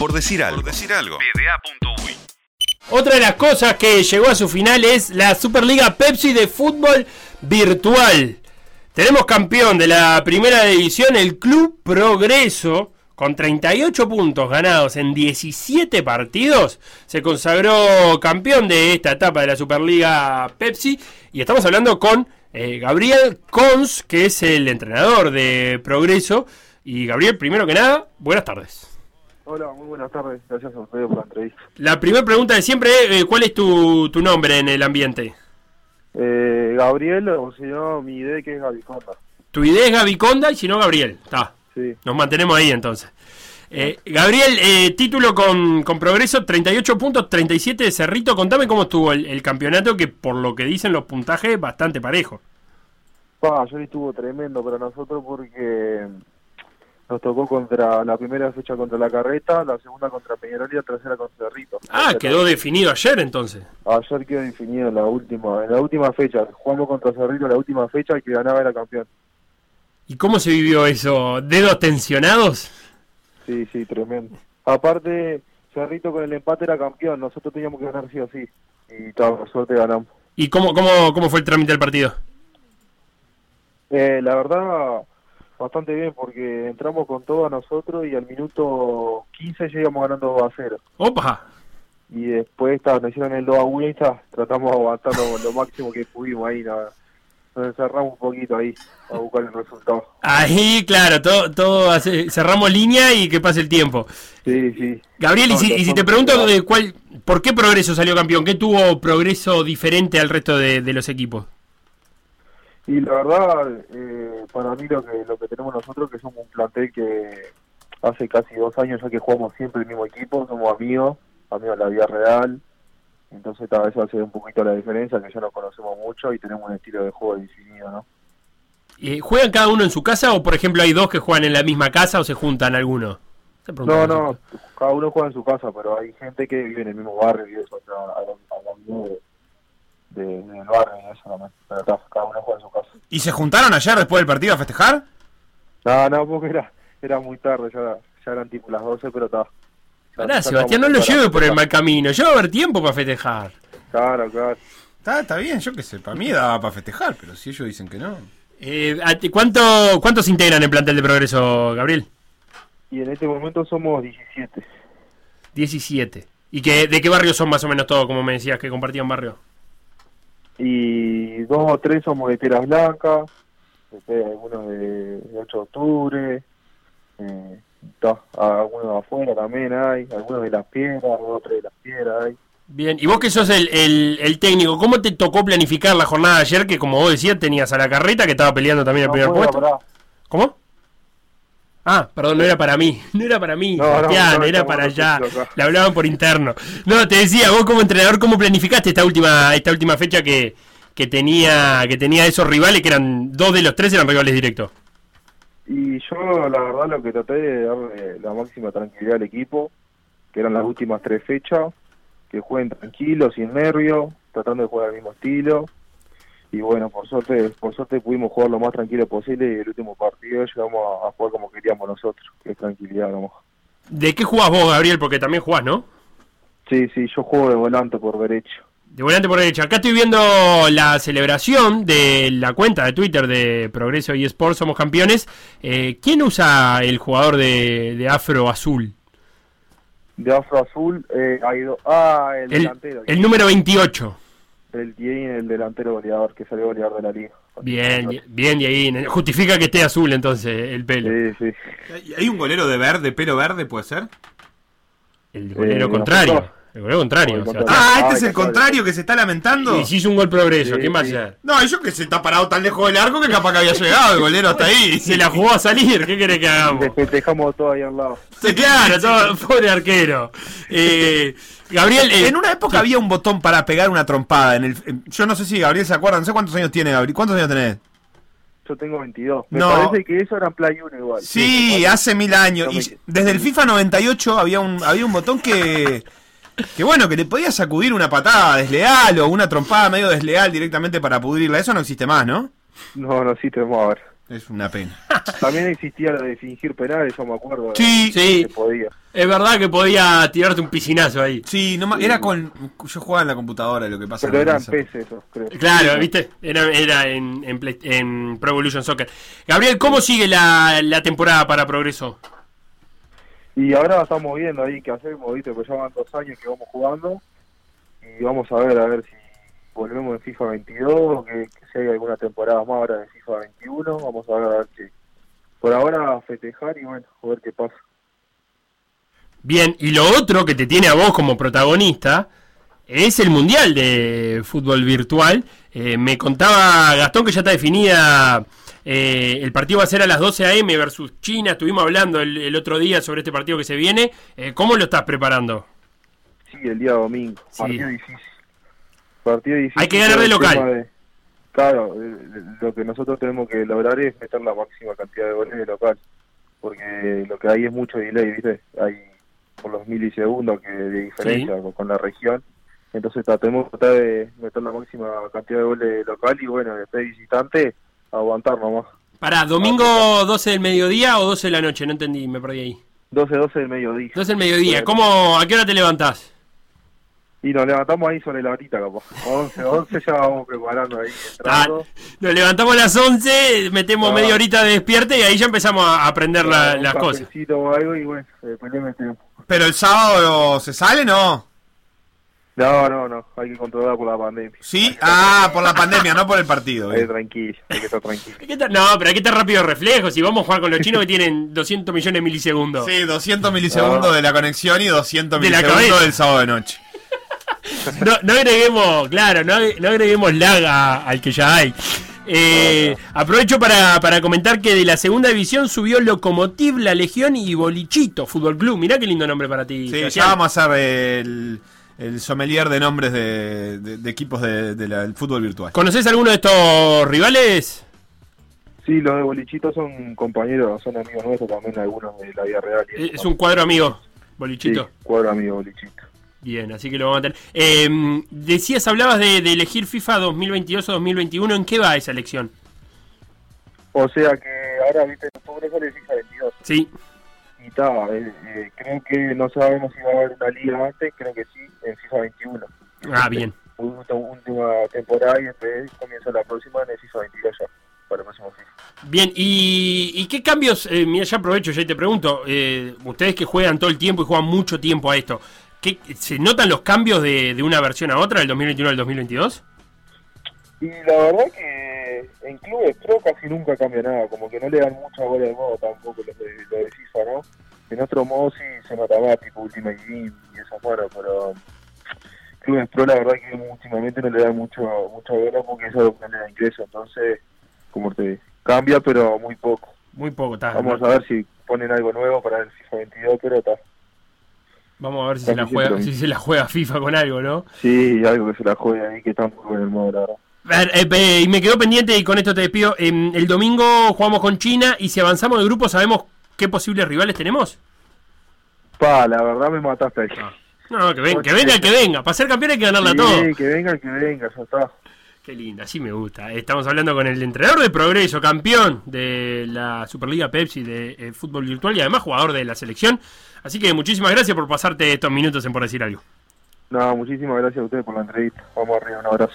Por decir algo. Por decir algo. Otra de las cosas que llegó a su final es la Superliga Pepsi de fútbol virtual. Tenemos campeón de la primera división, el Club Progreso, con 38 puntos ganados en 17 partidos, se consagró campeón de esta etapa de la Superliga Pepsi. Y estamos hablando con eh, Gabriel Cons, que es el entrenador de Progreso. Y Gabriel, primero que nada, buenas tardes. Hola, muy buenas tardes. Gracias a ustedes por la entrevista. La primera pregunta de siempre es, eh, ¿cuál es tu, tu nombre en el ambiente? Eh, Gabriel, o si no, mi idea que es Gaviconda. Tu idea es Gaviconda y si no, Gabriel. Está. Sí. Nos mantenemos ahí entonces. Eh, Gabriel, eh, título con, con progreso, 38 puntos, 37 de Cerrito. Contame cómo estuvo el, el campeonato, que por lo que dicen los puntajes, bastante parejo. Pa, estuvo tremendo para nosotros porque nos tocó contra la primera fecha contra la Carreta, la segunda contra Peñarol y la tercera contra Cerrito. Ah, quedó definido ayer entonces. Ayer quedó definido en la última, en la última fecha. Jugamos contra Cerrito en la última fecha y que ganaba era campeón. ¿Y cómo se vivió eso? ¿Dedos tensionados? Sí, sí, tremendo. Aparte, Cerrito con el empate era campeón, nosotros teníamos que ganar sí o sí. Y tal, por suerte ganamos. ¿Y cómo, cómo, cómo fue el trámite del partido? Eh, la verdad, bastante bien porque entramos con todo a nosotros y al minuto 15 llegamos ganando 2 a 0. ¡Opa! Y después ta, nos hicieron el 2 a 1 y ta, tratamos de aguantar lo, lo máximo que pudimos ahí. Nada. Nos encerramos un poquito ahí a buscar el resultado. Ahí, claro, todo, todo hace- cerramos línea y que pase el tiempo. Sí, sí. Gabriel, y si, y si te pregunto eh, cuál, ¿por qué Progreso salió campeón? ¿Qué tuvo Progreso diferente al resto de, de los equipos? Y la verdad, eh, para mí lo que lo que tenemos nosotros que somos un plantel que hace casi dos años ya que jugamos siempre el mismo equipo, somos amigos, amigos de la vida real. Entonces tal vez hace un poquito la diferencia, que ya nos conocemos mucho y tenemos un estilo de juego definido, ¿no? Eh, ¿Juegan cada uno en su casa o, por ejemplo, hay dos que juegan en la misma casa o se juntan algunos? No, no, cada uno juega en su casa, pero hay gente que vive en el mismo barrio y eso, o sea, a a de, de- del barrio y eso también. Pero ta, cada uno juega en su casa. ¿Y se juntaron ayer después del partido a festejar? No, no, porque era, era muy tarde, ya, ya eran tipo las 12, pero está. Pará, Sebastián, no lo lleve por el mal camino. Yo va a haber tiempo para festejar. Claro, claro. Está, está bien, yo qué sé, para mí daba para festejar, pero si ellos dicen que no. Eh, ¿a ti- ¿cuánto, ¿Cuántos integran el plantel de Progreso, Gabriel? Y en este momento somos 17. 17. ¿Y que, de qué barrio son más o menos todos, como me decías, que compartían barrio? Y dos o tres somos de Teras Blancas, después algunos de, de 8 de octubre, eh, ta, algunos de afuera también hay, algunos de Las Piedras, dos o tres de Las Piedras hay. Bien, y vos que sos el, el, el técnico, ¿cómo te tocó planificar la jornada de ayer? Que como vos decías, tenías a la carreta que estaba peleando también el No, primer puesto. pará. ¿Cómo? Ah, perdón, no era para mí. No era para mí, No, no, Sebastián, no, era para allá. Le hablaban por interno. No, te decía, vos como entrenador, ¿cómo planificaste esta última, esta última fecha que, que tenía, que tenía esos rivales que eran, dos de los tres eran rivales directos? Y yo la verdad lo que traté de darle la máxima tranquilidad al equipo, que eran las últimas tres fechas, que jueguen tranquilos, sin nervios, tratando de jugar al mismo estilo. Y bueno, por suerte, por suerte pudimos jugar lo más tranquilo posible y el último partido llegamos a, a jugar como queríamos nosotros, que es tranquilidad nomás. ¿De qué jugás vos, Gabriel? Porque también jugás, ¿no? Sí, sí, yo juego de volante por derecho. De volante por derecha. Acá estoy viendo la celebración de la cuenta de Twitter de Progreso y Sports Somos Campeones. Eh, ¿Quién usa el jugador de, de Afro Azul? De afro azul, eh, hay do- ah, el, El, delantero, el número 28. El Dieguín, el delantero goleador, que salió goleador de la liga. Bien, bien, ahí. Justifica que esté azul entonces el pelo. Sí, sí. ¿Hay- ¿Hay un golero de verde, pelo verde, puede ser? El golero Eh, contrario. El golero contrario. El o sea, contrario. Ah, este Ay, es el contrario que se está lamentando. Y si hizo un gol progreso, Sí, ¿qué más sí. No, y yo que se está parado tan lejos del arco que capaz que había llegado el golero hasta ahí. Se la jugó a salir, ¿qué querés que hagamos? Le festejamos todo ahí al lado. Sí, claro, todo, pobre arquero. Eh, Gabriel, eh, En una época había un botón para pegar una trompada. En el, en- yo no sé si Gabriel se acuerda, no sé cuántos años tiene Gabriel. ¿Cuántos años tenés? Yo tengo 22. Me No. parece que eso era en Play 1 igual. Sí, hace mil años. Y desde el FIFA 98 había un, había un botón que, que bueno, que le podías sacudir una patada desleal o una trompada medio desleal directamente para pudrirla. Eso no existe más, ¿no? No, no, sí, tenemos a ver. Es una pena. También existía la de fingir penales, yo me acuerdo. Sí, sí. Que podía. Es verdad que podía tirarte un piscinazo ahí. Sí, no, ma- era con. Yo jugaba en la computadora, lo que pasa Pero que eran. PES esos, creo. Claro, ¿viste? Era, era en, en, Play- en Pro Evolution Soccer. Gabriel, ¿cómo sigue la, la temporada para Progreso? Y ahora estamos viendo ahí qué hacemos, ¿viste? Pues ya van dos años que vamos jugando. Y vamos a ver, a ver si volvemos en FIFA 22 o que, que si hay alguna temporada más ahora de FIFA 21. Vamos a ver, a ver si. Por ahora festejar y bueno, a ver qué pasa. Bien, y lo otro que te tiene a vos como protagonista es el Mundial de Fútbol Virtual. Eh, me contaba Gastón que ya está definida, eh, el partido va a ser a las 12 a.m. versus China. Estuvimos hablando el, el otro día sobre este partido que se viene. Eh, ¿Cómo lo estás preparando? Sí, el día domingo. Sí. Partido difícil. Partido difícil. Hay que ganar de local. de- claro, eh, lo que nosotros tenemos que lograr es meter la máxima cantidad de goles de local. Porque lo que hay es mucho delay, ¿viste? Hay por los milisegundos que de diferencia con, con la región. Entonces tratemos de meter la máxima cantidad de goles de local y bueno, después visitante, aguantar nomás. Para, domingo 12 del mediodía o 12 de la noche, no entendí, me perdí ahí. 12-12 del mediodía. 12 del mediodía. ¿cómo, ¿a qué hora te levantás? Y nos levantamos ahí sobre la horita, capaz. 11, 11 ya vamos preparando ahí, Ah, entrando. nos levantamos a las 11, metemos Ah. media horita de despierte y ahí ya empezamos a aprender la- un las cosas. o algo y bueno, después le metemos. Pero el sábado se sale, ¿no? No, no, no, hay que controlar por la pandemia. Sí. Ah, por la pandemia, no por el partido. Eh. tranquilo, hay que estar tranquilo. Hay que estar- no, pero hay que estar rápido reflejos. Si vamos a jugar con los chinos que tienen 200 millones de milisegundos. Sí, 200 milisegundos de la conexión y 200 De la milisegundos del sábado de noche. No, no agreguemos, claro, no, no agreguemos lag a- al que ya hay. Eh, aprovecho para, para comentar que de la segunda división subió Locomotiv, La Legión y Bolichito Fútbol Club. Mirá qué lindo nombre para ti. Sí, Sebastián. ya vamos a hacer el, el sommelier de nombres de, de- de equipos de- de del fútbol virtual. ¿Conoces alguno de estos rivales? Sí, los de bolichitos son compañeros, son amigos nuestros también, algunos de la vida real. y Eh, Es un cuadro amigo, sí, Bolichito. cuadro amigo bolichito. Bien, así que lo vamos a tener. Eh, decías, hablabas de, de elegir FIFA 2022 o 2021. ¿En qué va esa elección? O sea que ahora, viste, en octubre sale FIFA 22. Sí, Y está, eh, eh, creo que no sabemos si va a haber una liga antes, creo que sí, en FIFA 21. ah, bien. Última, última temporada y después comienza la próxima en el FIFA 22 ya, para el próximo FIFA. Bien, ¿y, y qué cambios? eh, mira, ya aprovecho, ya te pregunto. eh, ustedes que juegan todo el tiempo y juegan mucho tiempo a esto, ¿qué, ¿se notan los cambios de, de una versión a otra, del 2021 al 2022? Y la verdad que en clubes pro casi nunca cambia nada, como que no le dan mucha bola de modo tampoco lo de, lo de FIFA, ¿no? En otro modo sí se nota más, tipo Ultimate Team y esas bueno, pero clubes pro la verdad que últimamente no le dan mucho mucha bola porque eso no le da ingreso, entonces, como te cambia, pero muy poco. Muy poco, está. Vamos a ver si ponen algo nuevo para el FIFA 22, pero está. Vamos a ver si se, la juega, si se la juega FIFA con algo, ¿no? Sí, algo que se la juegue ahí que está muy bueno el modo, la verdad. Eh, eh, y me quedó pendiente y con esto te despido. em, el domingo jugamos con China y si avanzamos de grupo, ¿sabemos qué posibles rivales tenemos? Pa, la verdad me mataste ahí. No, que, ven- que venga el que venga. Para ser campeón hay que ganarla Sí, todo. que venga, que venga, ya está. Qué linda, así me gusta. Estamos hablando con el entrenador de Progreso, campeón de la Superliga Pepsi de eh, fútbol virtual y además jugador de la selección. Así que muchísimas gracias por pasarte estos minutos en por decir algo. No, muchísimas gracias a ustedes por la entrevista. Vamos arriba, un abrazo.